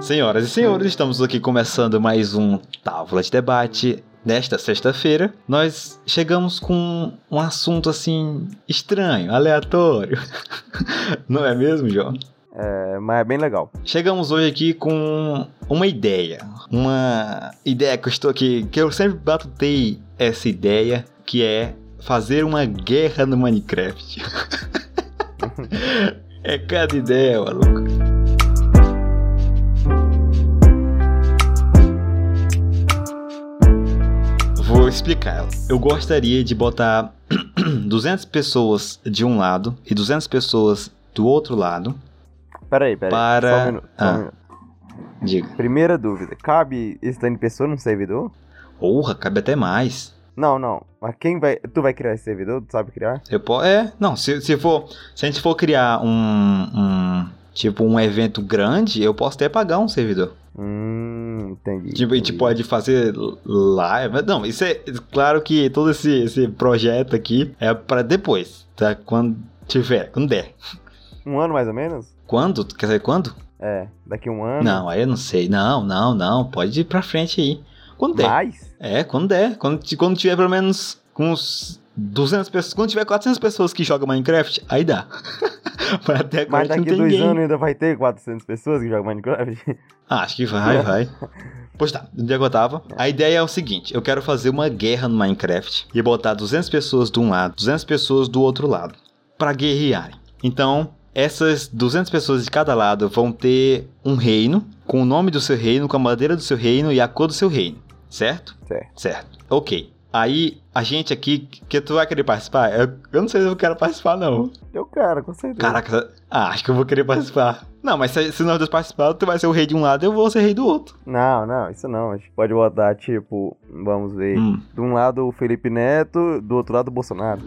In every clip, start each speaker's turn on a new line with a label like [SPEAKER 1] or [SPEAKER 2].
[SPEAKER 1] Senhoras e senhores, estamos aqui começando mais um Távola de Debate. Nesta sexta-feira, nós chegamos com um assunto assim estranho, aleatório. Não é mesmo, João?
[SPEAKER 2] É, mas é bem legal.
[SPEAKER 1] Chegamos hoje aqui com uma ideia. Uma ideia que eu estou aqui, que eu sempre batutei essa ideia, que é fazer uma guerra no Minecraft. é cada ideia, maluco. Vou explicar ela. Eu gostaria de botar 200 pessoas de um lado e 200 pessoas do outro lado.
[SPEAKER 2] Peraí, peraí.
[SPEAKER 1] Para-
[SPEAKER 2] um minuto, um
[SPEAKER 1] Ah. Diga.
[SPEAKER 2] Primeira dúvida: cabe esse tanto de pessoa no servidor?
[SPEAKER 1] Porra, cabe até mais.
[SPEAKER 2] Não, não. Mas quem vai. Tu vai criar esse servidor? Tu sabe criar?
[SPEAKER 1] Eu po é, não, se, se for. Se a gente for criar um, um. Tipo, um evento grande, eu posso até pagar um servidor.
[SPEAKER 2] Hum, entendi.
[SPEAKER 1] Tipo, a gente
[SPEAKER 2] entendi.
[SPEAKER 1] pode fazer live. Não, isso é. Claro que todo esse, esse projeto aqui é pra depois, tá? Quando tiver, quando der.
[SPEAKER 2] Um ano mais ou menos?
[SPEAKER 1] Quando? Quer dizer, quando?
[SPEAKER 2] É, daqui um ano.
[SPEAKER 1] Não, aí eu não sei. Não, não, não. Pode ir pra frente aí. Quando der.
[SPEAKER 2] Mais?
[SPEAKER 1] É, quando der. Quando, quando tiver pelo menos com uns 200 pessoas. Quando tiver 400 pessoas que jogam Minecraft, aí dá. Mas até agora
[SPEAKER 2] Mas daqui
[SPEAKER 1] tem
[SPEAKER 2] dois
[SPEAKER 1] ninguém.
[SPEAKER 2] anos ainda vai ter 400 pessoas que jogam Minecraft?
[SPEAKER 1] Ah, acho que vai, vai. Pois tá, onde é que eu tava? A ideia é o seguinte: eu quero fazer uma guerra no Minecraft e botar 200 pessoas de um lado, 200 pessoas do outro lado, pra guerrearem. Então, essas 200 pessoas de cada lado vão ter um reino, com o nome do seu reino, com a bandeira do seu reino e a cor do seu reino, certo?
[SPEAKER 2] Certo.
[SPEAKER 1] Certo. Ok. Aí, a gente aqui, que tu vai querer participar? Eu, eu não sei se eu quero participar, não.
[SPEAKER 2] Eu quero, com certeza.
[SPEAKER 1] Caraca, ah, acho que eu vou querer participar. Não, mas se, se nós dois participarmos, tu vai ser o rei de um lado e eu vou ser rei do outro.
[SPEAKER 2] Não, não, isso não. A gente pode botar, tipo, vamos ver.
[SPEAKER 1] Hum,
[SPEAKER 2] De um lado o Felipe Neto, do outro lado o Bolsonaro.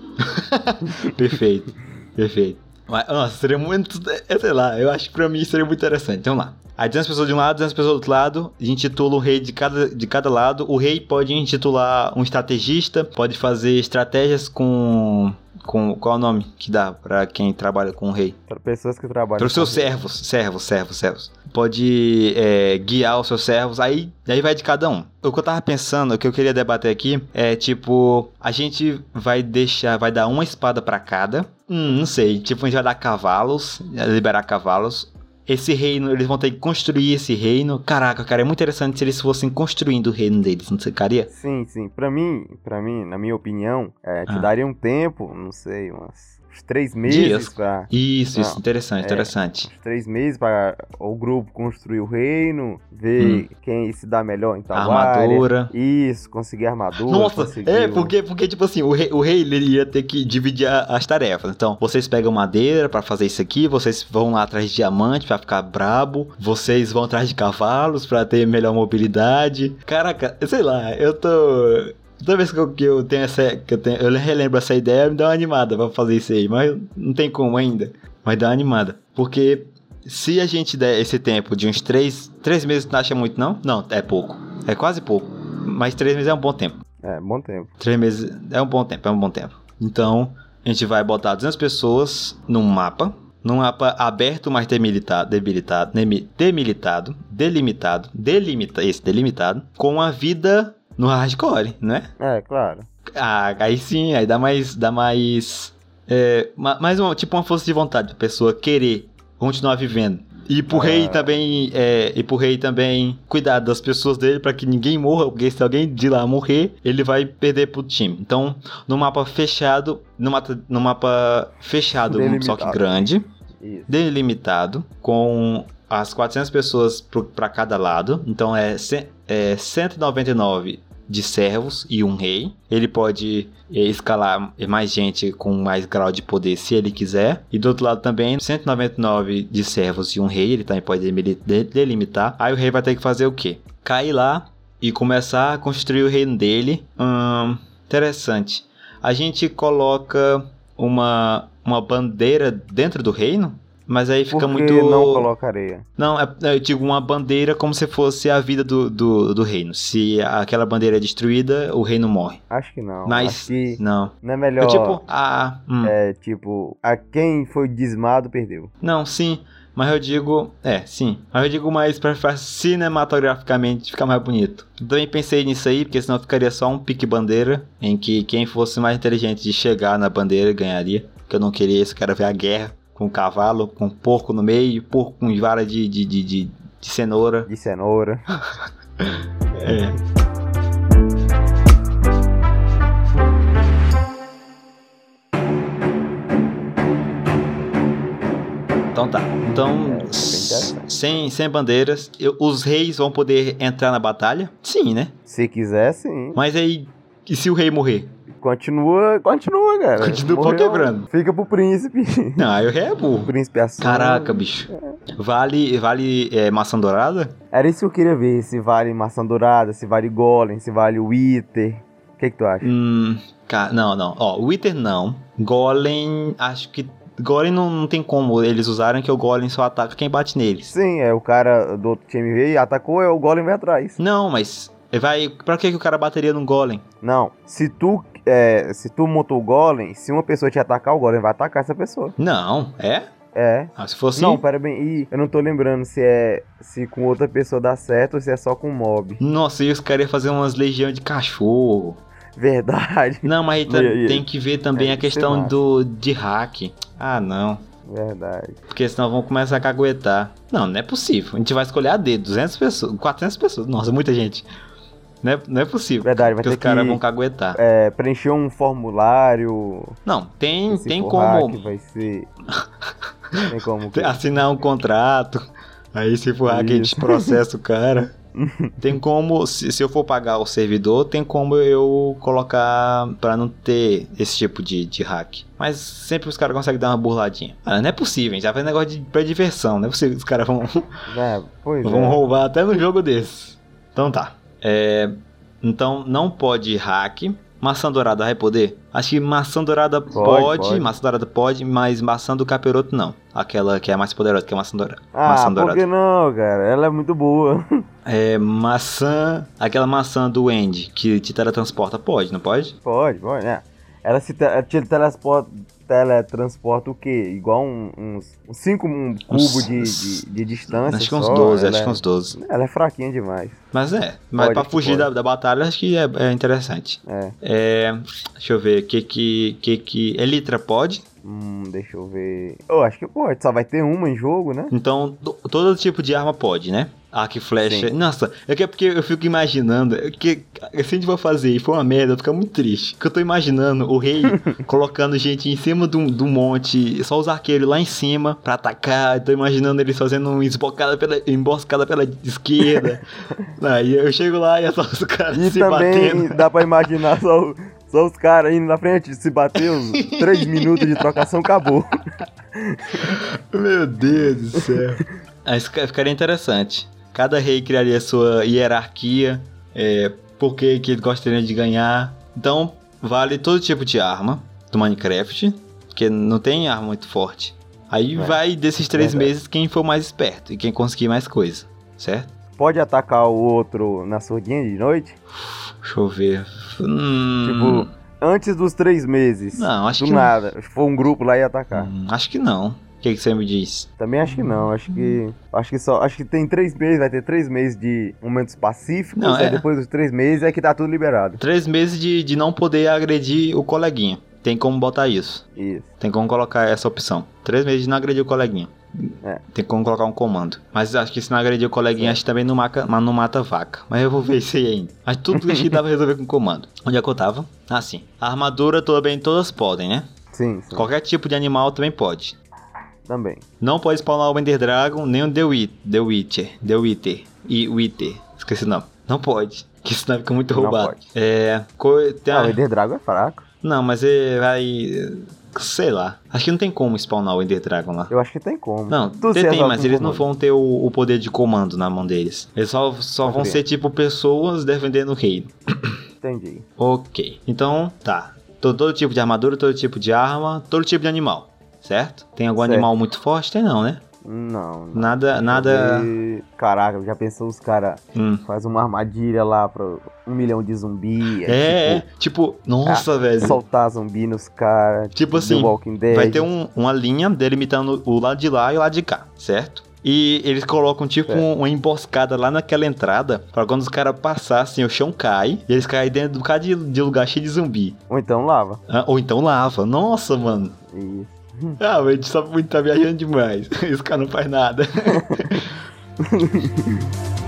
[SPEAKER 1] perfeito, perfeito. Mas, nossa, seria muito. Sei lá, eu acho que pra mim seria muito interessante. Vamos lá. Aí 200 pessoas de um lado, 200 pessoas do outro lado. A gente intitula o rei de cada, de cada lado. O rei pode intitular um estrategista, pode fazer estratégias com. com qual é o nome que dá pra quem trabalha com o rei?
[SPEAKER 2] Para pessoas que trabalham.
[SPEAKER 1] Para os seus servos, servos, servos, servos. Pode é, guiar os seus servos, aí, aí vai de cada um. O que eu tava pensando, o que eu queria debater aqui é tipo, a gente vai deixar, vai dar uma espada pra cada. Hum, não sei, tipo, a gente vai dar cavalos, liberar cavalos. Esse reino, eles vão ter que construir esse reino. Caraca, cara, é muito interessante se eles fossem construindo o reino deles, não ficaria?
[SPEAKER 2] Sim, sim. Pra mim, para mim, na minha opinião, é, te
[SPEAKER 1] Ah.
[SPEAKER 2] daria um tempo, não sei, umas, uns três meses
[SPEAKER 1] Dias.
[SPEAKER 2] pra.
[SPEAKER 1] Isso, isso, interessante,
[SPEAKER 2] é.
[SPEAKER 1] interessante.
[SPEAKER 2] Uns três meses para o grupo construir o reino, ver quem se dá melhor em tal área.
[SPEAKER 1] Hum. Armadura.
[SPEAKER 2] Isso, conseguir armadura.
[SPEAKER 1] Nossa,
[SPEAKER 2] conseguir
[SPEAKER 1] é, porque, porque tipo assim, o rei, o rei ele ia ter que dividir a- as tarefas. Então, vocês pegam madeira pra fazer isso aqui, vocês vão lá atrás de diamante pra ficar brabo, vocês vão atrás de cavalos pra ter melhor mobilidade. Caraca, sei lá, eu tô. Toda vez que eu, que eu tenho essa. Que eu, tenho, eu relembro essa ideia, me dá uma animada pra fazer isso aí, mas não tem como ainda. Mas dá uma animada. Porque se a gente der esse tempo de uns três. Três meses não acha muito, não? Não, é pouco. É quase pouco. Mas três meses é um bom tempo.
[SPEAKER 2] É, bom tempo.
[SPEAKER 1] Três meses é um bom tempo, é um bom tempo. Então, a gente vai botar 200 pessoas num mapa. Num mapa aberto, mas debilitado, debilitado, demilitado, delimitado, delimita, esse delimitado, com a vida no hardcore, né?
[SPEAKER 2] É, claro.
[SPEAKER 1] Ah, aí sim, aí dá mais, dá mais, é, ma- mais uma, tipo uma força de vontade, a pessoa querer continuar vivendo. E pro
[SPEAKER 2] Ah.
[SPEAKER 1] rei também, é, e pro rei também cuidar das pessoas dele pra que ninguém morra, porque se alguém de lá morrer, ele vai perder pro time. Então, no mapa fechado, no mapa, no mapa fechado, só que
[SPEAKER 2] Delimitado.
[SPEAKER 1] grande,
[SPEAKER 2] Isso.
[SPEAKER 1] delimitado, com as 400 pessoas pra cada lado. Então é, é 199 de servos e um rei. Ele pode é, escalar mais gente com mais grau de poder se ele quiser. E do outro lado também, 199 de servos e um rei. Ele também pode delimitar. Aí o rei vai ter que fazer o quê? Cair lá e começar a construir o reino dele. Hum, interessante. A gente coloca uma, uma bandeira dentro do reino? Mas aí fica
[SPEAKER 2] Por que
[SPEAKER 1] muito.
[SPEAKER 2] não coloca areia?
[SPEAKER 1] Não, é, é, eu digo uma bandeira como se fosse a vida do, do, do reino. Se aquela bandeira é destruída, o reino morre.
[SPEAKER 2] Acho que não.
[SPEAKER 1] Mas.
[SPEAKER 2] Que
[SPEAKER 1] Não.
[SPEAKER 2] não é melhor.
[SPEAKER 1] É tipo, a. hum.
[SPEAKER 2] É tipo, a quem foi dizimado perdeu.
[SPEAKER 1] Não, sim. Mas eu digo. É, sim. Mas eu digo mais pra, cinematograficamente ficar mais bonito. Eu também pensei nisso aí, porque senão ficaria só um pique bandeira. Em que quem fosse mais inteligente de chegar na bandeira ganharia. Que eu não queria isso, eu quero ver a guerra. Com um cavalo, com porco no meio, porco com vara de, de, de, de, de cenoura.
[SPEAKER 2] De cenoura.
[SPEAKER 1] É. Então tá. Então,
[SPEAKER 2] É,
[SPEAKER 1] sem, sem bandeiras, eu- os reis vão poder entrar na batalha? Sim, né?
[SPEAKER 2] Se quiser, sim.
[SPEAKER 1] Mas aí, e se o rei morrer?
[SPEAKER 2] Continua, continua, cara.
[SPEAKER 1] Continua o
[SPEAKER 2] Morreu,
[SPEAKER 1] quebrando.
[SPEAKER 2] Fica pro príncipe.
[SPEAKER 1] Não, aí o rei é
[SPEAKER 2] O
[SPEAKER 1] burro.
[SPEAKER 2] príncipe assume.
[SPEAKER 1] Caraca, bicho. Vale, vale é, maçã dourada?
[SPEAKER 2] Era isso que eu queria ver. Se vale maçã dourada, se vale golem, se vale wither. O que que tu acha?
[SPEAKER 1] Hum, não, não. Ó, Wither não. Golem, acho que. Golem não, não tem como eles usarem que o Golem só ataca quem bate neles.
[SPEAKER 2] Sim, é o cara do outro time veio e atacou, é o golem vai atrás.
[SPEAKER 1] Não, mas. Vai. Pra que, que o cara bateria num Golem?
[SPEAKER 2] Não, se tu, é, se tu montou o golem, se uma pessoa te atacar, o golem vai atacar essa pessoa.
[SPEAKER 1] Não, é?
[SPEAKER 2] É.
[SPEAKER 1] Ah, se fosse.
[SPEAKER 2] Não, pera bem, e eu não tô lembrando se é se com outra pessoa dá certo ou se é só com mob.
[SPEAKER 1] Nossa, e os caras iam fazer umas legiões de cachorro.
[SPEAKER 2] Verdade,
[SPEAKER 1] Não, mas aí tá-
[SPEAKER 2] E- e-
[SPEAKER 1] tem que ver também
[SPEAKER 2] é,
[SPEAKER 1] a questão do de hack. Ah, não.
[SPEAKER 2] verdade.
[SPEAKER 1] Porque senão vão começar a caguetar. Não, não é possível. A gente vai escolher a dedo. 200 pessoas. 400 pessoas. Nossa, muita gente. Não é, não é possível.
[SPEAKER 2] Verdade, vai
[SPEAKER 1] os
[SPEAKER 2] ter
[SPEAKER 1] caras
[SPEAKER 2] que
[SPEAKER 1] vão caguetar.
[SPEAKER 2] é, preencher um formulário.
[SPEAKER 1] Não, tem, tem como
[SPEAKER 2] vai ser. Tem como. que-
[SPEAKER 1] assinar um contrato. Aí se for hack, a gente processa o cara. tem como, se, se eu for pagar o servidor, tem como eu colocar pra não ter esse tipo de, de hack. Mas sempre os caras conseguem dar uma burladinha. Ah, não é possível. Já faz negócio de, pra diversão. Não é possível que os caras vão,
[SPEAKER 2] É, pois
[SPEAKER 1] vão
[SPEAKER 2] é.
[SPEAKER 1] roubar até no jogo desse. Então tá. É, então não pode hack. Maçã dourada vai poder? Acho que maçã dourada pode,
[SPEAKER 2] pode.
[SPEAKER 1] maçã dourada pode, mas maçã do capiroto não. Aquela que é mais poderosa que é a maçã dourada.
[SPEAKER 2] Ah,
[SPEAKER 1] maçã
[SPEAKER 2] por
[SPEAKER 1] dourada.
[SPEAKER 2] que não, cara? Ela é muito boa.
[SPEAKER 1] É maçã, aquela maçã do Andy que te teletransporta, pode, não pode?
[SPEAKER 2] Pode, pode, né? Ela se te, te teletransporta, teletransporta o quê? Igual um- uns 5 um cubo de, de, de distância.
[SPEAKER 1] Acho que uns
[SPEAKER 2] só,
[SPEAKER 1] 12,
[SPEAKER 2] ela
[SPEAKER 1] acho que
[SPEAKER 2] é-
[SPEAKER 1] uns 12.
[SPEAKER 2] Ela é fraquinha demais.
[SPEAKER 1] Mas é, mas
[SPEAKER 2] Pode,
[SPEAKER 1] pra fugir da, da batalha acho que é, é interessante.
[SPEAKER 2] É.
[SPEAKER 1] É, deixa eu ver, que que, que que... Elitra pode?
[SPEAKER 2] Hum, deixa eu ver. Eu acho que pode, só vai ter uma em jogo, né?
[SPEAKER 1] Então, to- todo tipo de arma pode, né? Arco e flecha.
[SPEAKER 2] Sim.
[SPEAKER 1] Nossa, é que é porque eu fico imaginando é que se a gente for fazer e for uma merda, eu fico muito triste. Porque eu tô imaginando o rei colocando gente em cima do, do monte, só os arqueiros lá em cima pra atacar. Eu tô imaginando eles fazendo uma emboscada pela, emboscada pela esquerda. Aí eu chego lá e é só os caras
[SPEAKER 2] E
[SPEAKER 1] se
[SPEAKER 2] também
[SPEAKER 1] batendo.
[SPEAKER 2] dá pra imaginar só, o- só os caras indo na frente, se bater os 3 minutos de trocação, acabou.
[SPEAKER 1] Meu Deus do céu. Aí fica- ficaria interessante. Cada rei criaria sua hierarquia, é, por que que ele gostaria de ganhar. Então, vale todo tipo de arma do Minecraft, porque não tem arma muito forte. Aí
[SPEAKER 2] É,
[SPEAKER 1] vai desses três
[SPEAKER 2] verdade.
[SPEAKER 1] meses quem for mais esperto e quem conseguir mais coisa, certo?
[SPEAKER 2] Pode atacar o outro na surdinha de noite?
[SPEAKER 1] Deixa eu ver. Hum,
[SPEAKER 2] Tipo, antes dos três meses.
[SPEAKER 1] não, acho
[SPEAKER 2] do
[SPEAKER 1] que não.
[SPEAKER 2] nada. Se for um grupo lá e atacar.
[SPEAKER 1] Hum, acho que não. O que, que você me diz?
[SPEAKER 2] Também acho que não. Acho que. Acho que só. Acho que tem três meses, vai ter três meses de momentos pacíficos.
[SPEAKER 1] Não,
[SPEAKER 2] aí
[SPEAKER 1] é.
[SPEAKER 2] depois dos três meses é que tá tudo liberado.
[SPEAKER 1] Três meses de, de não poder agredir o coleguinha. Tem como botar isso.
[SPEAKER 2] Isso.
[SPEAKER 1] Tem como colocar essa opção. Três meses de não agredir o coleguinha.
[SPEAKER 2] É.
[SPEAKER 1] Tem como colocar um comando. Mas acho que se não agredir o coleguinha, acho que também não, maca, não mata vaca. Mas eu vou ver isso aí ainda. Mas tudo que dá pra resolver com comando. Onde é que eu tava? Ah, sim. A armadura também todas podem, né?
[SPEAKER 2] Sim, sim.
[SPEAKER 1] Qualquer tipo de animal também pode.
[SPEAKER 2] Também.
[SPEAKER 1] Não pode spawnar o Ender Dragon, nem o The, Wit The Witcher. The Wither. E Wither. Esqueci o nome. Não pode. Que senão fica muito
[SPEAKER 2] Não
[SPEAKER 1] roubado.
[SPEAKER 2] pode.
[SPEAKER 1] É. Tem
[SPEAKER 2] Ah,
[SPEAKER 1] a-
[SPEAKER 2] o Ender Dragon é fraco.
[SPEAKER 1] Não, mas ele vai. Sei lá. Acho que não tem como spawnar o Ender Dragon lá.
[SPEAKER 2] Eu acho que tem como.
[SPEAKER 1] Não,
[SPEAKER 2] Tu
[SPEAKER 1] tem, tem, mas eles não
[SPEAKER 2] comando.
[SPEAKER 1] vão ter o, o poder de comando na mão deles. Eles só, só vão ser tipo pessoas defendendo o reino.
[SPEAKER 2] Entendi.
[SPEAKER 1] Ok. Então, tá. Todo, todo tipo de armadura, todo tipo de arma, todo tipo de animal. Certo? Tem algum
[SPEAKER 2] Certo.
[SPEAKER 1] animal muito forte? Tem não, né?
[SPEAKER 2] Não. não.
[SPEAKER 1] Nada, nada.
[SPEAKER 2] E, Caraca, já pensou os caras
[SPEAKER 1] Hum.
[SPEAKER 2] faz uma armadilha lá pra um milhão de zumbi?
[SPEAKER 1] É, é, tipo, nossa,
[SPEAKER 2] tipo,
[SPEAKER 1] velho.
[SPEAKER 2] soltar zumbi nos caras.
[SPEAKER 1] Tipo assim. Vai ter um- uma linha delimitando o lado de lá e o lado de cá, certo? E eles colocam tipo um- uma emboscada lá naquela entrada pra quando os caras passassem, o chão cai e eles caem dentro do bocado de, de lugar cheio de zumbi.
[SPEAKER 2] Ou então lava.
[SPEAKER 1] Ah, ou então lava. Nossa, mano.
[SPEAKER 2] Isso.
[SPEAKER 1] Ah, a gente só muito tá viajando demais. Esse cara não faz nada.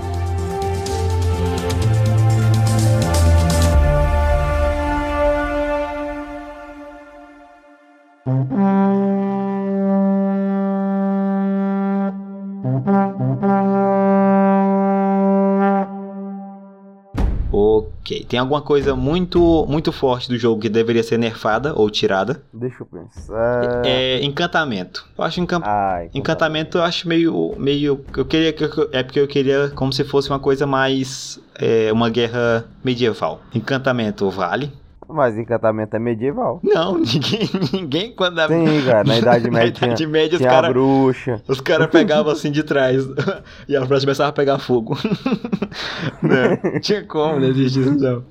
[SPEAKER 1] Tem alguma coisa muito, muito forte do jogo que deveria ser nerfada ou tirada?
[SPEAKER 2] Deixa eu pensar.
[SPEAKER 1] É encantamento. Eu acho encam-
[SPEAKER 2] Ai,
[SPEAKER 1] encantamento eu acho meio meio eu queria é porque eu queria como se fosse uma coisa mais é, uma guerra medieval. Encantamento vale?
[SPEAKER 2] Mas encantamento é medieval.
[SPEAKER 1] Não, ninguém ninguém quando a,
[SPEAKER 2] Sim, cara. Na Idade
[SPEAKER 1] na
[SPEAKER 2] Média
[SPEAKER 1] Idade
[SPEAKER 2] tinha,
[SPEAKER 1] Média os
[SPEAKER 2] tinha a
[SPEAKER 1] caras
[SPEAKER 2] bruxa.
[SPEAKER 1] os cara pegavam assim de trás e a frase começava a pegar fogo. não, tinha como, isso não.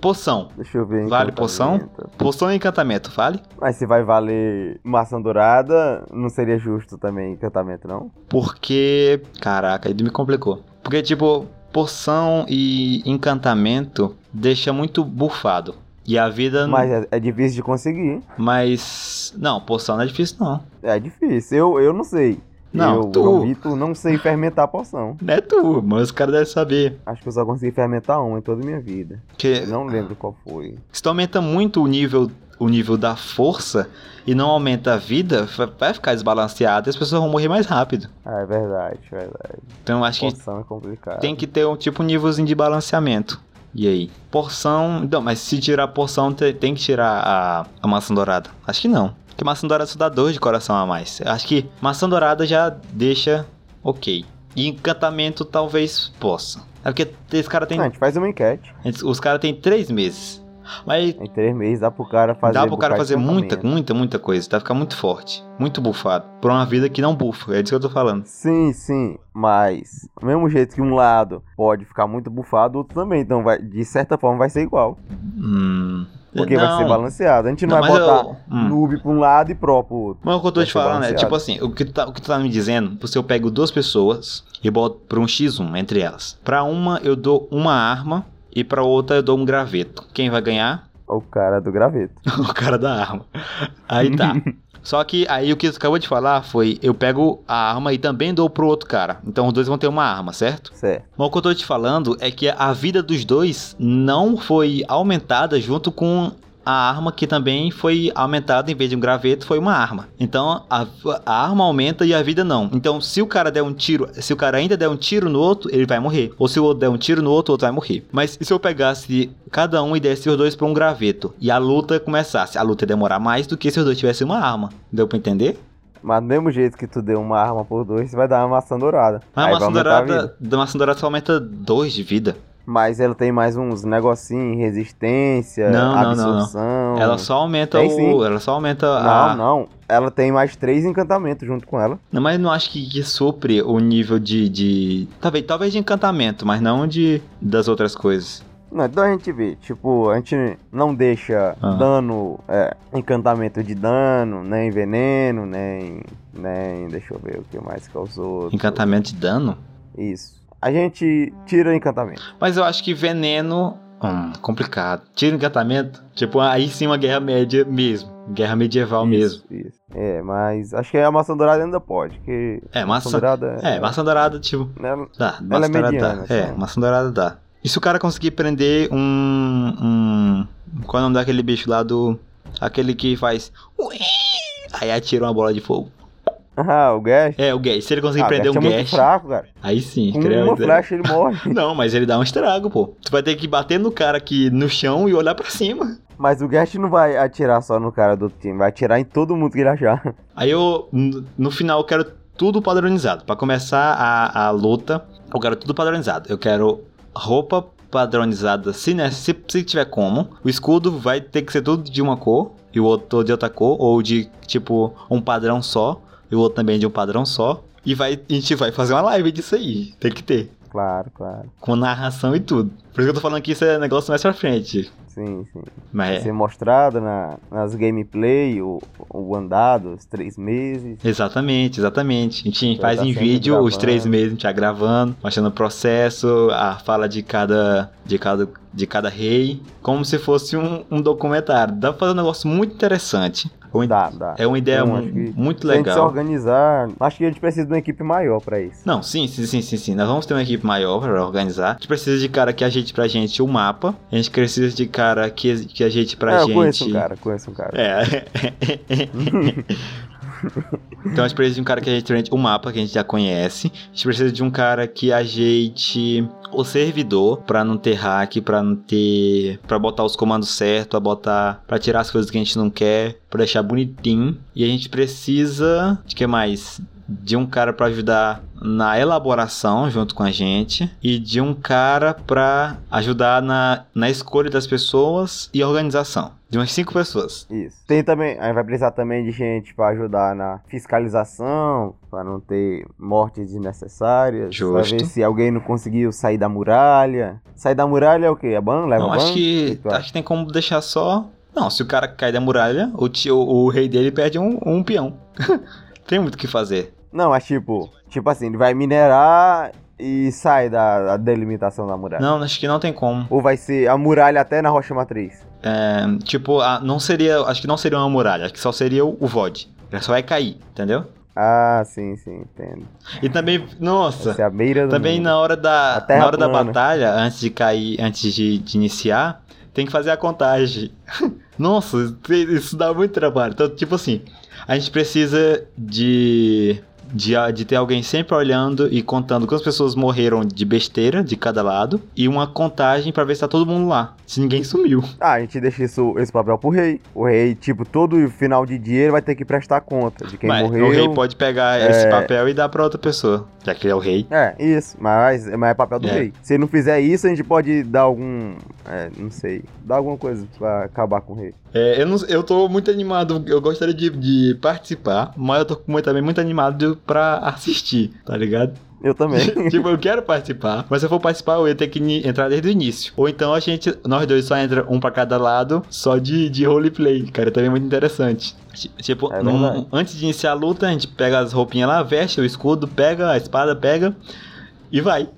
[SPEAKER 1] Poção.
[SPEAKER 2] Deixa eu ver.
[SPEAKER 1] Vale poção? Poção e encantamento, vale?
[SPEAKER 2] Mas se vai valer maçã dourada, não seria justo também encantamento, não?
[SPEAKER 1] Porque. Caraca, aí me complicou. Porque, tipo, poção e encantamento deixa muito bufado. E a vida.
[SPEAKER 2] Mas é, é difícil de conseguir.
[SPEAKER 1] Mas. Não, poção não é difícil, não.
[SPEAKER 2] É difícil. Eu, eu não sei.
[SPEAKER 1] Não,
[SPEAKER 2] eu,
[SPEAKER 1] tu-
[SPEAKER 2] não sei fermentar poção.
[SPEAKER 1] Não é tu, mas os caras devem saber.
[SPEAKER 2] Acho que eu só consegui fermentar uma em toda a minha vida.
[SPEAKER 1] Que
[SPEAKER 2] Eu não lembro qual foi.
[SPEAKER 1] se tu aumenta muito o nível, o nível da força e não aumenta a vida, va- vai ficar desbalanceado e as pessoas vão morrer mais rápido.
[SPEAKER 2] Ah, é verdade, é verdade.
[SPEAKER 1] Então acho que
[SPEAKER 2] Poção é complicado.
[SPEAKER 1] tem que ter um tipo um nívelzinho de balanceamento. E aí? Porção. Não, mas se tirar a porção, te- tem que tirar a, a maçã dourada. Acho que não. Porque maçã dourada só dá dois de coração a mais. Acho que maçã dourada já deixa ok. E encantamento talvez possa. É porque esse cara tem.
[SPEAKER 2] Ah, a gente faz uma enquete.
[SPEAKER 1] Os caras têm três meses. Mas
[SPEAKER 2] Em três meses dá pro cara fazer.
[SPEAKER 1] dá pro cara fazer muita,
[SPEAKER 2] encantamento.
[SPEAKER 1] muita, muita coisa. Pra ficar muito forte. Muito bufado. Por uma vida que não bufa. É disso que eu tô falando.
[SPEAKER 2] Sim, sim, mas do mesmo jeito que um lado pode ficar muito bufado, o outro também. Então, vai, de certa forma, vai ser igual.
[SPEAKER 1] Hum.
[SPEAKER 2] Porque vai ser
[SPEAKER 1] não.
[SPEAKER 2] balanceado. A gente não,
[SPEAKER 1] Não,
[SPEAKER 2] vai botar
[SPEAKER 1] eu- hum.
[SPEAKER 2] noob pra um lado e pro pro outro.
[SPEAKER 1] Mas o que eu tô
[SPEAKER 2] Vai
[SPEAKER 1] te falando é, tipo assim, o que, tu tá, o que tu tá me dizendo, se eu pego duas pessoas e boto pra um X1 entre elas. Pra uma eu dou uma arma e pra outra eu dou um graveto. Quem vai ganhar?
[SPEAKER 2] O cara do graveto.
[SPEAKER 1] o cara da arma. Aí tá. Só que aí o que tu acabou de falar foi, eu pego a arma e também dou pro outro cara. Então os dois vão ter uma arma, certo?
[SPEAKER 2] Certo.
[SPEAKER 1] Mas o que eu tô te falando é que a vida dos dois não foi aumentada junto com a arma que também foi aumentada em vez de um graveto, foi uma arma. Então a, a arma aumenta e a vida não. Então se o cara der um tiro, se o cara ainda der um tiro no outro, ele vai morrer. Ou se o outro der um tiro no outro, o outro vai morrer. Mas e se eu pegasse cada um e desse os dois pra um graveto e a luta começasse? A luta ia demorar mais do que se os dois tivessem uma arma. Deu pra entender?
[SPEAKER 2] Mas do mesmo jeito que tu deu uma arma por dois, você vai dar uma maçã dourada.
[SPEAKER 1] Mas a maçã
[SPEAKER 2] a
[SPEAKER 1] dourada, da maçã dourada só aumenta dois de vida.
[SPEAKER 2] Mas ela tem mais uns negocinhos, resistência,
[SPEAKER 1] Não, não, não, não.
[SPEAKER 2] absorção.
[SPEAKER 1] Ela só aumenta
[SPEAKER 2] Tem
[SPEAKER 1] o.
[SPEAKER 2] sim.
[SPEAKER 1] Ela só aumenta
[SPEAKER 2] Não,
[SPEAKER 1] a.
[SPEAKER 2] não. Ela tem mais três encantamentos junto com ela.
[SPEAKER 1] Não, mas não acho que, que supre o nível de, de. Talvez, talvez de encantamento, mas não de das outras coisas.
[SPEAKER 2] Não, então a gente vê, tipo, a gente não deixa
[SPEAKER 1] Ah.
[SPEAKER 2] dano, é, encantamento de dano, nem veneno, nem, nem, deixa eu ver o que mais causou.
[SPEAKER 1] Encantamento de dano?
[SPEAKER 2] Isso. A gente tira encantamento.
[SPEAKER 1] Mas eu acho que veneno. Hum, complicado. Tira o encantamento. Tipo, aí sim uma guerra média mesmo. Guerra medieval mesmo.
[SPEAKER 2] Isso, isso. É, mas acho que a maçã dourada ainda pode, que
[SPEAKER 1] É,
[SPEAKER 2] a
[SPEAKER 1] maçã-
[SPEAKER 2] dourada...
[SPEAKER 1] É, maçã dourada, tipo.
[SPEAKER 2] ela-
[SPEAKER 1] Dá.
[SPEAKER 2] Ela
[SPEAKER 1] maçã
[SPEAKER 2] é
[SPEAKER 1] dourada
[SPEAKER 2] mediana,
[SPEAKER 1] dá. É,
[SPEAKER 2] só.
[SPEAKER 1] maçã dourada dá. E se o cara conseguir prender um. um qual é o nome daquele bicho lá do. Aquele que faz. Ui! Aí atira uma bola de fogo.
[SPEAKER 2] Ah, o Gash.
[SPEAKER 1] É, o Gash. Se ele conseguir
[SPEAKER 2] Ah, o
[SPEAKER 1] prender
[SPEAKER 2] Gash
[SPEAKER 1] um
[SPEAKER 2] é muito
[SPEAKER 1] Gash.
[SPEAKER 2] fraco, cara.
[SPEAKER 1] Aí sim,
[SPEAKER 2] Com
[SPEAKER 1] creio.
[SPEAKER 2] uma flecha ele morre.
[SPEAKER 1] Não, mas ele dá um estrago, pô. Tu vai ter que bater no cara aqui no chão e olhar pra cima.
[SPEAKER 2] Mas o Gash não vai atirar só no cara do outro time, vai atirar em todo mundo que ele achar.
[SPEAKER 1] Aí eu, no final, eu quero tudo padronizado. Pra começar a, a luta, eu quero tudo padronizado. Eu quero roupa padronizada, se, né, se, se tiver como. O escudo vai ter que ser tudo de uma cor. e o outro de outra cor, ou de tipo um padrão só, e o outro também de um padrão só. E vai, a gente vai fazer uma live disso aí. Tem que ter.
[SPEAKER 2] Claro, claro.
[SPEAKER 1] Com narração e tudo. Por isso que eu tô falando que isso é negócio mais pra frente.
[SPEAKER 2] Sim, sim.
[SPEAKER 1] Mas
[SPEAKER 2] Vai
[SPEAKER 1] é.
[SPEAKER 2] ser mostrado na, nas gameplay, o, o andado, os três meses.
[SPEAKER 1] Exatamente, exatamente. A gente
[SPEAKER 2] Já
[SPEAKER 1] faz
[SPEAKER 2] tá
[SPEAKER 1] em vídeo os
[SPEAKER 2] gravando.
[SPEAKER 1] três meses, a gente vai gravando, mostrando o processo, a fala de cada, de cada, de cada rei, como se fosse um, um documentário. Dá pra fazer um negócio muito interessante. Uma-
[SPEAKER 2] Dá, dá.
[SPEAKER 1] É uma ideia
[SPEAKER 2] Então,
[SPEAKER 1] muito
[SPEAKER 2] Se a gente se
[SPEAKER 1] legal.
[SPEAKER 2] organizar, acho que a gente precisa de uma equipe maior pra isso.
[SPEAKER 1] Não, sim, sim, sim, sim, sim. Nós vamos ter uma equipe maior pra organizar. A gente precisa de cara que ajeite pra gente o mapa. A gente precisa de cara que, que ajeite pra
[SPEAKER 2] é,
[SPEAKER 1] gente.
[SPEAKER 2] eu conheço um cara, conheço um cara.
[SPEAKER 1] É. então a gente precisa de um cara que ajeite o mapa, que a gente já conhece. A gente precisa de um cara que ajeite o servidor pra não ter hack, pra não ter. pra botar os comandos certos, pra botar. pra tirar as coisas que a gente não quer, pra deixar bonitinho. E a gente precisa. De que mais? De um cara pra ajudar na elaboração junto com a gente e de um cara pra ajudar na, na escolha das pessoas e organização. De umas cinco pessoas.
[SPEAKER 2] Isso. Tem também, aí vai precisar também de gente pra ajudar na fiscalização, pra não ter mortes desnecessárias. Pra
[SPEAKER 1] Justo.
[SPEAKER 2] ver se alguém não conseguiu sair da muralha. Sair da muralha é o quê? É ban? Leva
[SPEAKER 1] Não,
[SPEAKER 2] ban?
[SPEAKER 1] acho que,
[SPEAKER 2] acha?
[SPEAKER 1] acho que tem como deixar só. Não, se o cara cai da muralha, o, tio, o rei dele perde um, um peão. tem muito o que fazer.
[SPEAKER 2] Não, mas tipo, tipo assim, ele vai minerar e sai da, da delimitação da muralha.
[SPEAKER 1] Não, acho que não tem como.
[SPEAKER 2] Ou vai ser a muralha até na rocha matriz.
[SPEAKER 1] É, tipo, a- não seria. Acho que não seria uma muralha, acho que só seria o, o VOD. Ele só vai cair, entendeu?
[SPEAKER 2] Ah, sim, sim, entendo.
[SPEAKER 1] E também, nossa,
[SPEAKER 2] é a beira do
[SPEAKER 1] também
[SPEAKER 2] mundo.
[SPEAKER 1] na hora da, na hora da
[SPEAKER 2] plana.
[SPEAKER 1] batalha, antes de cair, antes de, de iniciar, tem que fazer a contagem. Nossa, isso dá muito trabalho. Então, tipo assim, a gente precisa de, de, de ter alguém sempre olhando e contando quantas pessoas morreram de besteira de cada lado e uma contagem pra ver se tá todo mundo lá, se ninguém sumiu.
[SPEAKER 2] Ah, a gente deixa isso, esse papel pro rei. O rei, tipo, todo final de dia ele vai ter que prestar conta de quem
[SPEAKER 1] Mas
[SPEAKER 2] morreu.
[SPEAKER 1] o rei pode pegar
[SPEAKER 2] é-
[SPEAKER 1] esse papel e dar pra outra pessoa, já que ele é o rei.
[SPEAKER 2] É, isso, mas, mas é papel do
[SPEAKER 1] É.
[SPEAKER 2] rei. Se ele não fizer isso, a gente pode dar algum. É, não sei. Dar alguma coisa pra acabar com o rei.
[SPEAKER 1] É, eu, não, eu tô muito animado, eu gostaria de, de participar, mas eu tô muito- também muito animado pra assistir, tá ligado?
[SPEAKER 2] Eu também.
[SPEAKER 1] tipo, eu quero participar, mas se eu for participar, eu ia ter que entrar desde o início. Ou então a gente, nós dois só entra um pra cada lado, só de, de roleplay, cara, também é muito interessante. Ti- Tipo,
[SPEAKER 2] É
[SPEAKER 1] num- antes de iniciar a luta, a gente pega as roupinhas lá, veste o escudo, pega a espada, pega e vai.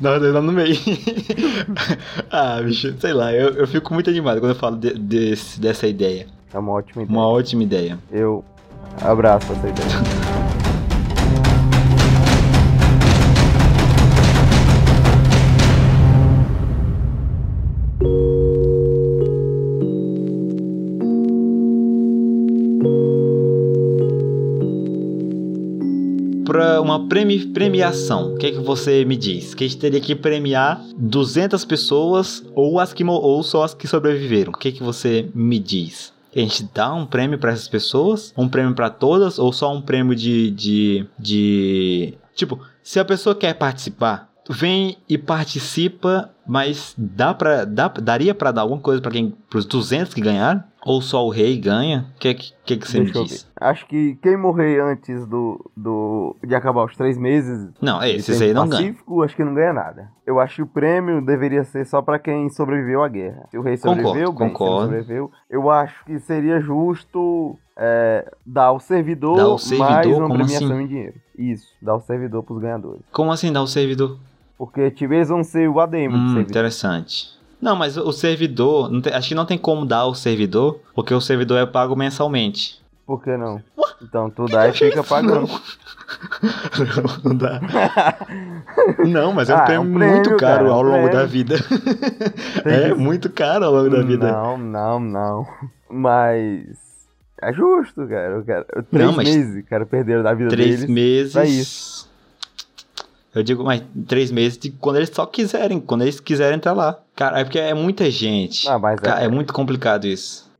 [SPEAKER 1] Dois lá no meio. ah, bicho, sei lá, eu, eu fico muito animado quando eu falo de- desse- dessa ideia.
[SPEAKER 2] É uma ótima ideia.
[SPEAKER 1] Uma ótima ideia.
[SPEAKER 2] Eu abraço essa ideia.
[SPEAKER 1] Pra uma premi- premiação, o que, é que você me diz? Que a gente teria que premiar 200 pessoas ou, as que, ou só as que sobreviveram. O que, é que você me diz? A gente dá um prêmio pra essas pessoas? Um prêmio pra todas? Ou só um prêmio de, de, de... Tipo, se a pessoa quer participar, vem e participa, mas dá pra, dá, daria pra dar alguma coisa pra quem, pros 200 que ganharam? Ou só o rei ganha? O que, que, que, você
[SPEAKER 2] Deixa
[SPEAKER 1] me diz?
[SPEAKER 2] Acho que quem morrer antes do, do de acabar os três meses
[SPEAKER 1] Não, esses aí não ganham.
[SPEAKER 2] pacífico, acho que não ganha nada. Eu acho que o prêmio deveria ser só pra quem sobreviveu à guerra. Se o rei
[SPEAKER 1] Concordo,
[SPEAKER 2] sobreviveu, bem, se ele
[SPEAKER 1] concordo.
[SPEAKER 2] sobreviveu, eu acho que seria justo é, dar ao servidor,
[SPEAKER 1] Dar ao servidor?
[SPEAKER 2] mais uma
[SPEAKER 1] Como
[SPEAKER 2] premiação
[SPEAKER 1] assim?
[SPEAKER 2] em dinheiro. Isso, dar ao servidor pros ganhadores.
[SPEAKER 1] Como assim dar o servidor?
[SPEAKER 2] Porque eles vão ser o ADM
[SPEAKER 1] Hum, interessante. Não, mas o servidor, tem- acho que não tem como dar o servidor, porque o servidor é pago mensalmente.
[SPEAKER 2] Por que não? Então tu dá e fica pagando.
[SPEAKER 1] Não, não dá. Não, mas é um
[SPEAKER 2] Ah, é
[SPEAKER 1] prêmio,
[SPEAKER 2] um prêmio,
[SPEAKER 1] muito caro
[SPEAKER 2] cara, é um
[SPEAKER 1] ao longo
[SPEAKER 2] prêmio.
[SPEAKER 1] da vida. É muito caro ao longo da vida.
[SPEAKER 2] Não, não, não. Mas. É justo, cara. Eu quero. Três
[SPEAKER 1] Não,
[SPEAKER 2] meses, cara, perderam da vida
[SPEAKER 1] Três
[SPEAKER 2] deles.
[SPEAKER 1] meses. Eu digo, mas três meses de quando eles só quiserem, quando eles quiserem entrar lá. Cara, é porque é muita gente.
[SPEAKER 2] Ah, mas
[SPEAKER 1] Cara,
[SPEAKER 2] é.
[SPEAKER 1] é muito complicado isso.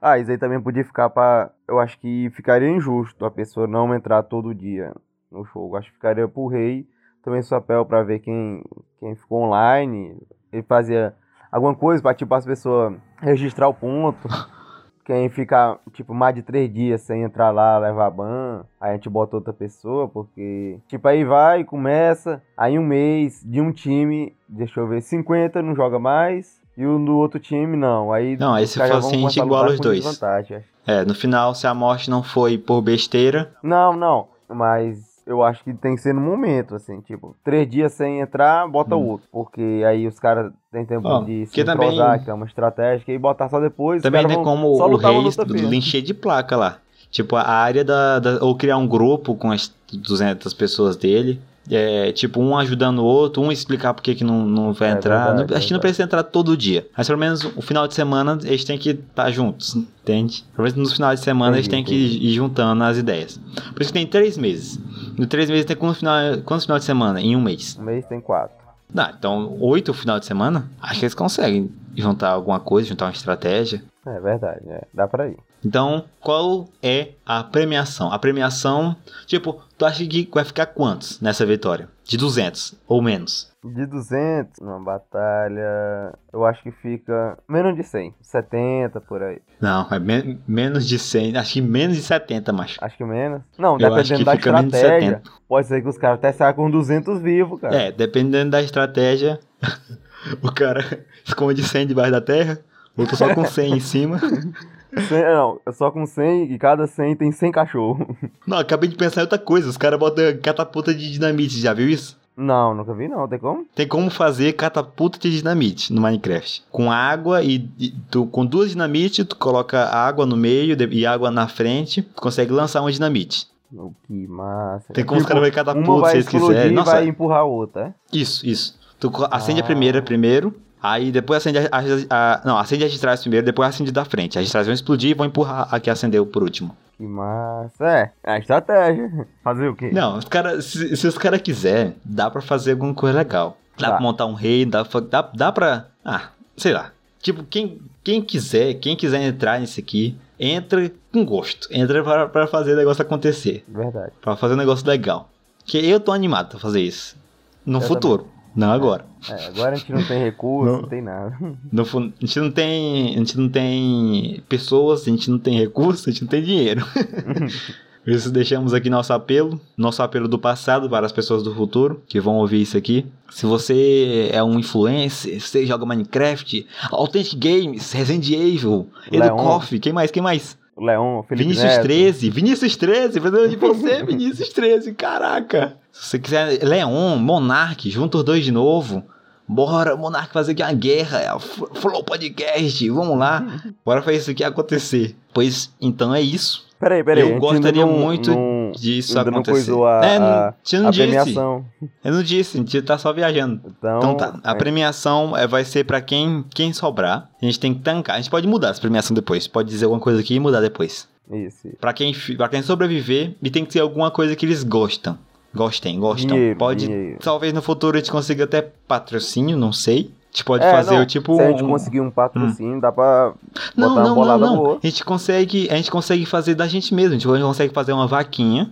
[SPEAKER 2] Ah, isso aí também podia ficar pra. Eu acho que ficaria injusto a pessoa não entrar todo dia no jogo. Acho que ficaria pro rei também esse papel pra ver quem, quem ficou online. Ele fazia alguma coisa pra, tipo, as pessoas registrar o ponto. quem ficar, tipo, mais de três dias sem entrar lá, levar ban, aí a gente bota outra pessoa, porque, tipo, aí vai, começa, aí um mês de um time, deixa eu ver, 50 não joga mais, e o do outro time não. Aí
[SPEAKER 1] Não, aí for
[SPEAKER 2] vão
[SPEAKER 1] assim, a gente iguala os dois.
[SPEAKER 2] acho.
[SPEAKER 1] É, no final, se a morte não foi por besteira,
[SPEAKER 2] Não, não, mas eu acho que tem que ser no momento, assim, tipo, três dias sem entrar, bota
[SPEAKER 1] Hum.
[SPEAKER 2] outro, porque aí os caras têm tempo
[SPEAKER 1] Ó,
[SPEAKER 2] de se
[SPEAKER 1] porque também-
[SPEAKER 2] entrosar, que é uma estratégia, e botar só depois,
[SPEAKER 1] também tem
[SPEAKER 2] vão
[SPEAKER 1] como o Reis encher de placa lá. Tipo, a área da, da- Ou criar um grupo com as 200 pessoas dele. É, tipo, um ajudando o outro, um explicar por que, que não, não vai
[SPEAKER 2] É
[SPEAKER 1] entrar.
[SPEAKER 2] verdade,
[SPEAKER 1] Não- acho que não precisa entrar todo dia. Mas pelo menos o final de semana eles têm que estar juntos, entende? Pelo menos nos finais de semana eles têm que ir juntando as ideias. Por isso que tem três meses. No três meses tem quantos final, quantos final de semana? Em um mês.
[SPEAKER 2] Um mês tem quatro.
[SPEAKER 1] Não, então oito final de semana, acho que eles conseguem juntar alguma coisa, juntar uma estratégia.
[SPEAKER 2] É verdade, é, dá pra ir.
[SPEAKER 1] Então, qual é a premiação? A premiação, tipo, tu acha que vai ficar quantos nessa vitória? De 200 ou menos?
[SPEAKER 2] De 200, numa batalha, eu acho que fica menos de 100, 70 por aí.
[SPEAKER 1] Não, é men- menos de 100, acho que menos de 70, macho.
[SPEAKER 2] Acho que menos. Não,
[SPEAKER 1] Eu
[SPEAKER 2] dependendo da
[SPEAKER 1] menos de
[SPEAKER 2] estratégia, pode ser que os caras até saiam com 200 vivos, cara.
[SPEAKER 1] É, dependendo da estratégia, o cara esconde 100 debaixo da terra, outro só com 100 em cima.
[SPEAKER 2] 100, não, é só com 100 e cada 100 tem 100 cachorro.
[SPEAKER 1] Não, acabei de pensar em outra coisa, os caras botam catapulta de dinamite, já viu isso?
[SPEAKER 2] Não, nunca vi não, tem como?
[SPEAKER 1] Tem como fazer catapulta de dinamite no Minecraft. Com água e, e tu, com duas dinamite, tu coloca água no meio e água na frente, tu consegue lançar uma dinamite.
[SPEAKER 2] Oh, que massa.
[SPEAKER 1] Tem como os
[SPEAKER 2] Tipo,
[SPEAKER 1] caras verem catapulta
[SPEAKER 2] vai
[SPEAKER 1] se eles
[SPEAKER 2] explodir
[SPEAKER 1] quiserem.
[SPEAKER 2] e
[SPEAKER 1] Nossa,
[SPEAKER 2] vai empurrar a outra, é?
[SPEAKER 1] isso, isso. Tu acende a
[SPEAKER 2] Ah.
[SPEAKER 1] primeira primeiro, aí depois acende a, a- a- Não, acende a de trás primeiro, depois acende da frente. As de trás vão explodir e vão empurrar a que acendeu por último.
[SPEAKER 2] Que massa. É, é a estratégia. Fazer o quê?
[SPEAKER 1] Não, os cara, se, se os caras quiserem, dá pra fazer alguma coisa legal. Dá
[SPEAKER 2] Dá.
[SPEAKER 1] pra montar um rei, dá, pra- dá, dá pra. Ah, sei lá. Tipo, quem, quem quiser, quem quiser entrar nisso aqui, entra com gosto. Entra pra, pra fazer o negócio acontecer.
[SPEAKER 2] Verdade.
[SPEAKER 1] Pra fazer um negócio legal. Que eu tô animado pra fazer isso. No
[SPEAKER 2] Eu
[SPEAKER 1] futuro. Não agora.
[SPEAKER 2] É, agora a gente não tem recurso,
[SPEAKER 1] Não.
[SPEAKER 2] não, tem nada.
[SPEAKER 1] No a gente não tem. A gente não tem pessoas, a gente não tem recursos, a gente não tem dinheiro. Por isso deixamos aqui nosso apelo, nosso apelo do passado para as pessoas do futuro que vão ouvir isso aqui. Se você é um influencer, você joga Minecraft, Authentic Games, Resident Evil, Edu
[SPEAKER 2] Leon.
[SPEAKER 1] Coffee, quem mais? Quem mais?
[SPEAKER 2] O Leon, Felipe
[SPEAKER 1] Vinícius
[SPEAKER 2] Neto.
[SPEAKER 1] 13, Vinícius 13, precisando de você, Vinícius 13, caraca. Se você quiser, Leon, Monark, junta os dois de novo. Bora, Monark, fazer aqui uma guerra, é Flow Podcast, vamos lá. Bora fazer isso aqui acontecer. Pois, então é isso.
[SPEAKER 2] Peraí, peraí.
[SPEAKER 1] Eu gostaria
[SPEAKER 2] não-
[SPEAKER 1] muito
[SPEAKER 2] não-
[SPEAKER 1] disso
[SPEAKER 2] ainda não
[SPEAKER 1] acontecer.
[SPEAKER 2] coisou a,
[SPEAKER 1] é, não,
[SPEAKER 2] a,
[SPEAKER 1] você não
[SPEAKER 2] a
[SPEAKER 1] disse.
[SPEAKER 2] premiação.
[SPEAKER 1] Eu não disse, a gente tá só viajando.
[SPEAKER 2] Então,
[SPEAKER 1] Então tá, a
[SPEAKER 2] é,
[SPEAKER 1] premiação é, vai ser pra quem, quem sobrar. A gente tem que tancar. A gente pode mudar essa premiação depois. Pode dizer alguma coisa aqui e mudar depois.
[SPEAKER 2] isso.
[SPEAKER 1] Pra quem, pra quem sobreviver, e tem que ser alguma coisa que eles gostam. Gostem, gostam.
[SPEAKER 2] Dinheiro,
[SPEAKER 1] pode.
[SPEAKER 2] dinheiro.
[SPEAKER 1] Talvez no futuro a gente consiga até patrocínio, não sei. A gente pode
[SPEAKER 2] É,
[SPEAKER 1] fazer
[SPEAKER 2] não,
[SPEAKER 1] o tipo.
[SPEAKER 2] Se a gente
[SPEAKER 1] um-
[SPEAKER 2] conseguir um patrocínio, dá pra
[SPEAKER 1] Não,
[SPEAKER 2] botar uma
[SPEAKER 1] não, não,
[SPEAKER 2] bolada
[SPEAKER 1] não.
[SPEAKER 2] boa.
[SPEAKER 1] A gente consegue, a gente consegue fazer da gente mesmo. A gente consegue fazer uma vaquinha.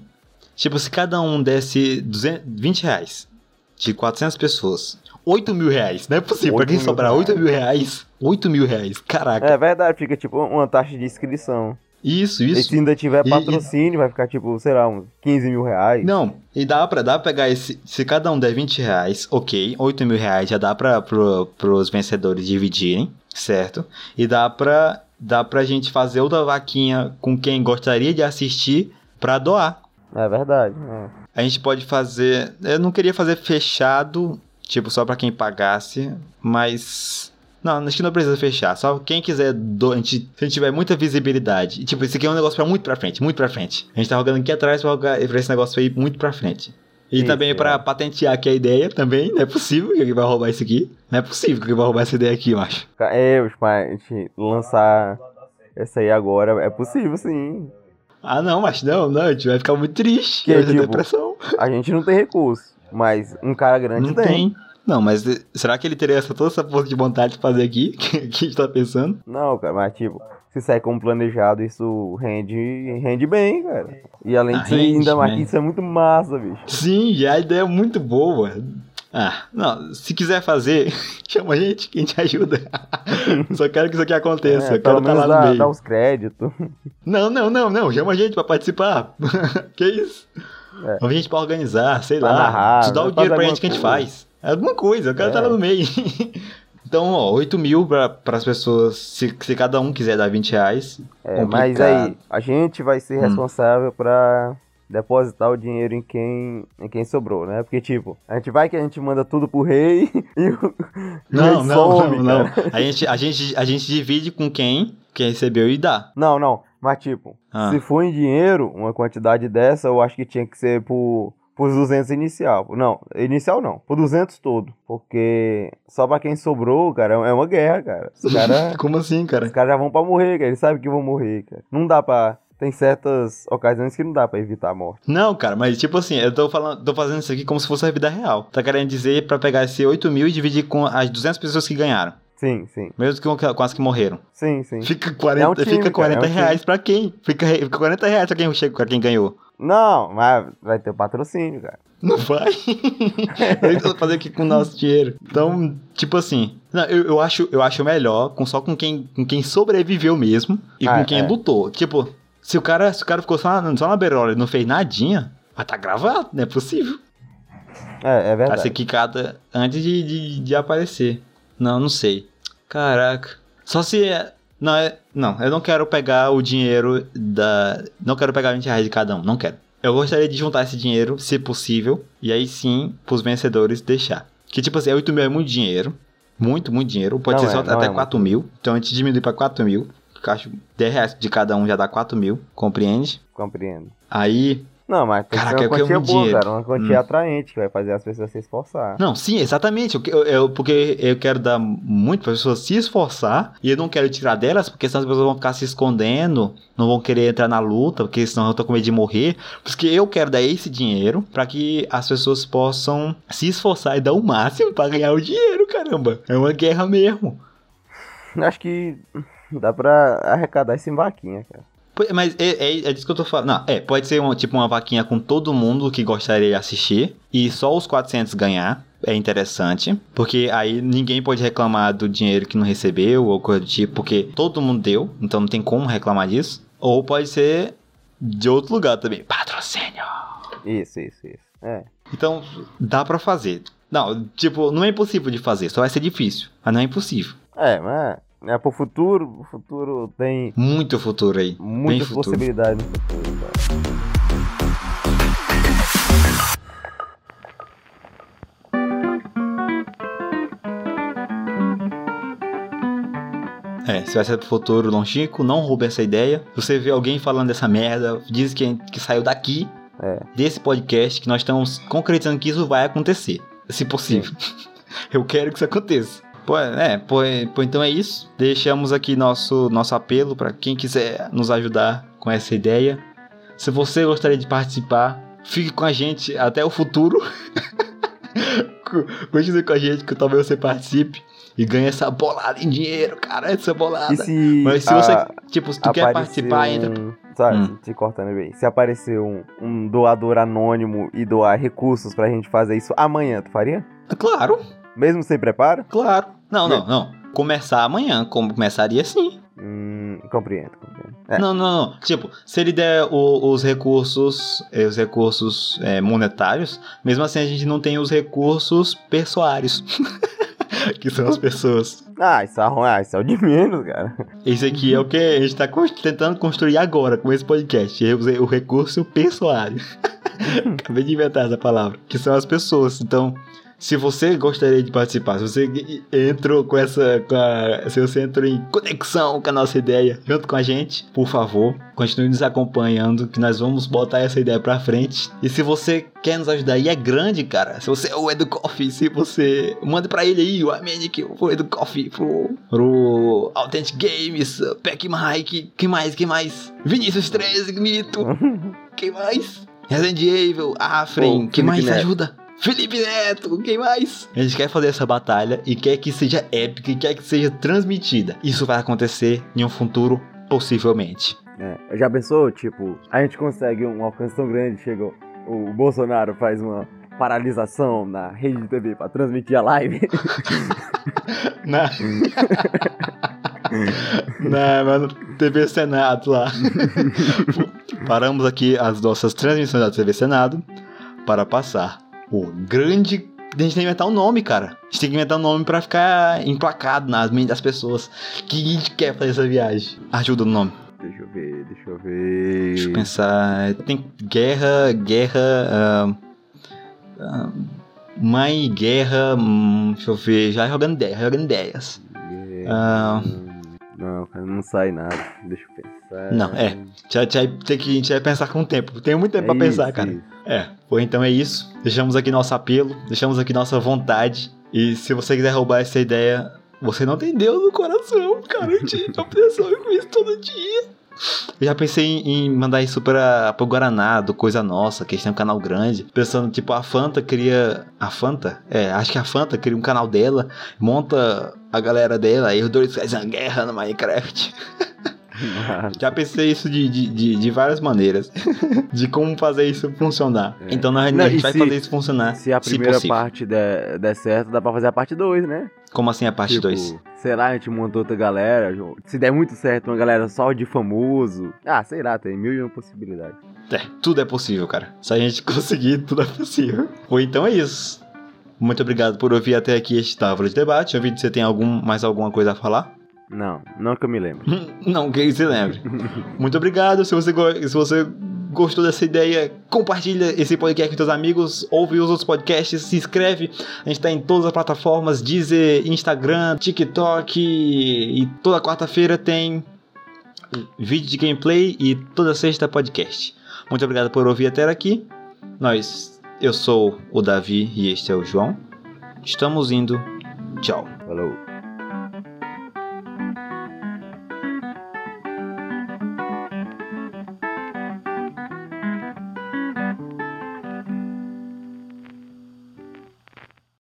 [SPEAKER 1] Tipo, se cada um desse 200, 20 reais de 400 pessoas, 8 mil reais. Não é possível. Pra
[SPEAKER 2] 8
[SPEAKER 1] quem sobrar
[SPEAKER 2] reais.
[SPEAKER 1] 8 mil reais, 8 mil reais. Caraca.
[SPEAKER 2] É verdade, fica tipo uma taxa de inscrição.
[SPEAKER 1] Isso,
[SPEAKER 2] E
[SPEAKER 1] isso.
[SPEAKER 2] se ainda tiver
[SPEAKER 1] E-
[SPEAKER 2] patrocínio, vai ficar tipo, sei lá, uns 15 mil reais.
[SPEAKER 1] Não, e dá pra, dá pra pegar esse. Se cada um der 20 reais, ok. 8 mil reais já dá pra, pro, pros vencedores dividirem, certo? E dá pra, dá pra gente fazer outra vaquinha com quem gostaria de assistir pra doar.
[SPEAKER 2] É verdade. é.
[SPEAKER 1] A gente pode fazer. Eu não queria fazer fechado, tipo, só pra quem pagasse, mas. Não, acho que não precisa fechar. Só quem quiser. Do... A gente, se a gente tiver muita visibilidade. E, tipo, isso aqui é um negócio pra muito pra frente, muito pra frente. A gente tá jogando aqui atrás pra, jogar, pra esse negócio aí muito pra frente. E
[SPEAKER 2] Isso,
[SPEAKER 1] também pra
[SPEAKER 2] é.
[SPEAKER 1] patentear aqui a ideia também. Não é possível que alguém vai roubar isso aqui. Não é possível que alguém vai roubar essa ideia aqui, eu acho.
[SPEAKER 2] É, gente lançar essa aí agora, é possível sim.
[SPEAKER 1] Ah, não, mas não, não. A gente vai ficar muito triste.
[SPEAKER 2] Que, tipo,
[SPEAKER 1] depressão.
[SPEAKER 2] A gente não tem recurso, mas um cara grande
[SPEAKER 1] Não
[SPEAKER 2] tem.
[SPEAKER 1] tem. Não, mas será que ele teria essa, toda essa força de vontade de fazer aqui? Que, que a gente tá pensando?
[SPEAKER 2] Não, cara, mas tipo, se sair como planejado, isso rende, rende bem, cara. E além
[SPEAKER 1] Ah,
[SPEAKER 2] disso,
[SPEAKER 1] rende,
[SPEAKER 2] ainda mais
[SPEAKER 1] né?
[SPEAKER 2] isso é muito massa, bicho.
[SPEAKER 1] Sim, e a ideia é muito boa. Ah, não, se quiser fazer, chama a gente que a gente ajuda. Só quero que isso aqui aconteça.
[SPEAKER 2] É,
[SPEAKER 1] eu quero
[SPEAKER 2] menos
[SPEAKER 1] lá no
[SPEAKER 2] dá,
[SPEAKER 1] meio.
[SPEAKER 2] dá uns créditos.
[SPEAKER 1] Não, não, não, não. Chama a gente pra participar. que isso?
[SPEAKER 2] É.
[SPEAKER 1] Chama a gente pra organizar, sei
[SPEAKER 2] Pra
[SPEAKER 1] lá.
[SPEAKER 2] narrar,
[SPEAKER 1] Te dá o dinheiro pra gente que a gente faz. É Alguma coisa, eu quero
[SPEAKER 2] É.
[SPEAKER 1] estar lá no meio. então, ó, 8 mil pra, pras pessoas. Se, se cada um quiser dar 20 reais.
[SPEAKER 2] É, mas aí, a gente vai ser
[SPEAKER 1] Hum.
[SPEAKER 2] responsável pra depositar o dinheiro em quem, em quem sobrou, né? Porque, tipo, a gente vai que a gente manda tudo pro rei e o, o
[SPEAKER 1] Não,
[SPEAKER 2] rei
[SPEAKER 1] não,
[SPEAKER 2] some,
[SPEAKER 1] não, não.
[SPEAKER 2] cara.
[SPEAKER 1] A gente, a, gente, a gente divide com quem, quem recebeu e dá.
[SPEAKER 2] Não, não. Mas, tipo,
[SPEAKER 1] Ah.
[SPEAKER 2] se for em dinheiro, uma quantidade dessa, eu acho que tinha que ser por, por 200 inicial. Não, inicial não. Por 200 todo. Porque só pra quem sobrou, cara, é uma guerra, cara. Os caras
[SPEAKER 1] Como assim, cara?
[SPEAKER 2] os caras já vão pra morrer, cara. Eles sabem que vão morrer, cara. Não dá pra... Tem certas ocasiões que não dá pra evitar a morte.
[SPEAKER 1] Não, cara, mas tipo assim, eu tô falando, tô fazendo isso aqui como se fosse a vida real. Tá querendo dizer pra pegar esse 8 mil e dividir com as 200 pessoas que ganharam.
[SPEAKER 2] Sim, sim.
[SPEAKER 1] Mesmo que com as que morreram.
[SPEAKER 2] Sim, sim.
[SPEAKER 1] Fica 40,
[SPEAKER 2] É um time,
[SPEAKER 1] fica 40
[SPEAKER 2] cara, é um
[SPEAKER 1] reais pra quem? Fica, fica 40 reais pra quem, chega- pra quem ganhou.
[SPEAKER 2] Não, mas vai ter patrocínio, cara.
[SPEAKER 1] Não vai. eu vou fazer aqui com o nosso dinheiro. Então, tipo assim, não, eu, eu, acho, eu acho melhor com, só com quem, com quem sobreviveu mesmo e
[SPEAKER 2] Ah,
[SPEAKER 1] com quem
[SPEAKER 2] é.
[SPEAKER 1] lutou. Tipo, se o cara, se o cara ficou só na, só na beirola e não fez nadinha, vai tá gravado, não é possível.
[SPEAKER 2] É, é
[SPEAKER 1] Vai
[SPEAKER 2] verdade.
[SPEAKER 1] ser quicada antes de, de, de aparecer. Não, não sei. Caraca. Só se é. Não, é. Não, eu não quero pegar o dinheiro da. Não quero pegar 20 reais de cada um. Não quero. Eu gostaria de juntar esse dinheiro, se possível. E aí sim, pros vencedores deixar. Que tipo assim, 8 mil é muito dinheiro. Muito, muito dinheiro. Pode
[SPEAKER 2] Não
[SPEAKER 1] ser
[SPEAKER 2] é,
[SPEAKER 1] só até
[SPEAKER 2] é
[SPEAKER 1] 4 mil. Então a gente diminui pra 4 mil. acho 10 reais de cada um já dá 4 mil. Compreende?
[SPEAKER 2] Compreendo.
[SPEAKER 1] Aí
[SPEAKER 2] Não, mas tem
[SPEAKER 1] Caraca,
[SPEAKER 2] que ser uma quantia boa,
[SPEAKER 1] dinheiro.
[SPEAKER 2] cara. Uma quantia
[SPEAKER 1] Hum.
[SPEAKER 2] atraente que vai fazer as pessoas se esforçar.
[SPEAKER 1] Não, sim, exatamente. Eu, eu- porque eu quero dar muito para as pessoas se esforçar e eu não quero tirar delas, porque senão as pessoas vão ficar se escondendo, não vão querer entrar na luta, porque senão eu tô com medo de morrer. Porque eu quero dar esse dinheiro para que as pessoas possam se esforçar e dar o máximo para ganhar o dinheiro, caramba. É uma guerra mesmo.
[SPEAKER 2] Acho que dá pra arrecadar isso em vaquinha, cara.
[SPEAKER 1] Mas é, é, é disso que eu tô falando. Não, é, pode ser uma, tipo uma vaquinha com todo mundo que gostaria de assistir e só os 400 ganhar. É interessante, porque aí ninguém pode reclamar do dinheiro que não recebeu ou coisa do tipo, porque todo mundo deu, então não tem como reclamar disso. Ou pode ser de outro lugar também. Patrocínio!
[SPEAKER 2] Isso, isso, isso. É.
[SPEAKER 1] Então, dá pra fazer. Não, tipo, não é impossível de fazer, só vai ser difícil, mas não é impossível.
[SPEAKER 2] É, mas é pro futuro. O futuro tem
[SPEAKER 1] Muito futuro aí. bem
[SPEAKER 2] muitas
[SPEAKER 1] futuro.
[SPEAKER 2] possibilidades no futuro, cara.
[SPEAKER 1] É, se vai ser pro futuro longínquo, não roube essa ideia. Se você vê alguém falando dessa merda, diz que, que saiu daqui,
[SPEAKER 2] É.
[SPEAKER 1] desse podcast, que nós estamos concretizando que isso vai acontecer. Se possível. Eu quero que isso aconteça. Pô, é, pô, pô, então é isso. Deixamos aqui nosso, nosso apelo para quem quiser nos ajudar com essa ideia. Se você gostaria de participar, fique com a gente até o futuro. Co- Continue com a gente que talvez você participe e ganhe essa bolada em dinheiro, cara, essa bolada.
[SPEAKER 2] Se.
[SPEAKER 1] Mas se
[SPEAKER 2] a-
[SPEAKER 1] você, tipo, se tu quer participar,
[SPEAKER 2] um-
[SPEAKER 1] entra.
[SPEAKER 2] Sabe,
[SPEAKER 1] Hum.
[SPEAKER 2] te cortando bem. Se aparecer um, um doador anônimo e doar recursos pra gente fazer isso amanhã, tu faria?
[SPEAKER 1] Claro,
[SPEAKER 2] Mesmo sem preparo?
[SPEAKER 1] claro. Não, não, não. Começar amanhã, como começaria sim.
[SPEAKER 2] Hum, compreendo, compreendo. É.
[SPEAKER 1] Não, não, não. Tipo, se ele der o- os recursos, eh, os recursos eh, monetários, mesmo assim a gente não tem os recursos pessoários. que são as pessoas.
[SPEAKER 2] Ah, isso é, ruim, ah, isso é o de menos, cara.
[SPEAKER 1] Esse aqui é o que a gente tá tentando construir agora com esse podcast. é o o recurso pessoário. Acabei de inventar essa palavra. Que são as pessoas. Então, se você gostaria de participar, se você entrou com essa. Com a, se você entrou em conexão com a nossa ideia junto com a gente, por favor, continue nos acompanhando, que nós vamos botar essa ideia pra frente. E se você quer nos ajudar e é grande, cara, se você é o Edu Coffee, se você. Manda pra ele aí, o Amenic, o Edu Coffee, pro, pro Authentic Games, Pac Mike, que mais, que mais? Vinícius 13, Mito, quem mais? Resident Evil, Afren, quem mais
[SPEAKER 2] Neto.
[SPEAKER 1] ajuda? Felipe Neto, quem mais? A gente quer fazer essa batalha e quer que seja épica e quer que seja transmitida. Isso vai acontecer em um futuro, possivelmente.
[SPEAKER 2] É, já pensou, tipo, a gente consegue um alcance tão grande, chega o- o Bolsonaro faz uma paralisação na rede de TV pra transmitir a live.
[SPEAKER 1] Na... Na mano, TV Senado lá. Paramos aqui as nossas transmissões da TV Senado para passar o grande. A gente tem que inventar um nome, cara. A gente tem que inventar um nome pra ficar emplacado nas mentes das pessoas que a gente quer fazer essa viagem. Ajuda no nome.
[SPEAKER 2] deixa eu ver, deixa eu ver.
[SPEAKER 1] Deixa eu pensar. Tem guerra, guerra. ah, ah, mãe, guerra. hum, deixa eu ver. Já jogando ideias, jogando ideias. Ah.
[SPEAKER 2] Não, cara, não sai nada. Deixa eu pensar.
[SPEAKER 1] Não, é. Já, já, tem que, a gente vai pensar com o tempo. Tem muito tempo
[SPEAKER 2] É
[SPEAKER 1] pra pensar,
[SPEAKER 2] isso,
[SPEAKER 1] cara.
[SPEAKER 2] isso.
[SPEAKER 1] É, pô, então é isso. Deixamos aqui nosso apelo, deixamos aqui nossa vontade. E se você quiser roubar essa ideia, você não tem Deus no coração, cara. Eu tinha eu com isso todo dia. Eu já pensei em, em mandar isso pra, pro Guaraná, do Coisa Nossa, que eles têm um canal grande. Pensando, tipo, a Fanta cria. A Fanta? É, acho que a Fanta cria um canal dela, monta a galera dela, aí os dois fazem uma guerra no Minecraft. Já pensei isso de, de, de, de várias maneiras. de como fazer isso funcionar.
[SPEAKER 2] É.
[SPEAKER 1] Então nós,
[SPEAKER 2] Não,
[SPEAKER 1] a gente vai
[SPEAKER 2] se-
[SPEAKER 1] fazer isso funcionar.
[SPEAKER 2] Se a primeira
[SPEAKER 1] possível.
[SPEAKER 2] parte der, der certo, dá pra fazer a parte 2, né?
[SPEAKER 1] Como assim a parte
[SPEAKER 2] Tipo,
[SPEAKER 1] 2?
[SPEAKER 2] Sei lá, a gente montou outra galera. Se der muito certo, uma galera só de famoso. Ah, sei lá, tem mil e uma possibilidades.
[SPEAKER 1] É, tudo é possível, cara. Se a gente conseguir, tudo é possível. Ou então é isso. Muito obrigado por ouvir até aqui este Távola de Debate. Eu vi que você tem algum, mais alguma coisa a falar?
[SPEAKER 2] Não, não que eu me lembro.
[SPEAKER 1] Não, que se lembre. Muito obrigado. Se você, se você gostou dessa ideia, compartilha esse podcast com seus amigos, ouve os outros podcasts, se inscreve. A gente tá em todas as plataformas, Deezer, Instagram, TikTok e toda quarta-feira tem vídeo de gameplay e toda sexta podcast. Muito obrigado por ouvir até aqui. Nós, eu sou o Davi e este é o João. Estamos indo. Tchau.
[SPEAKER 2] Falou.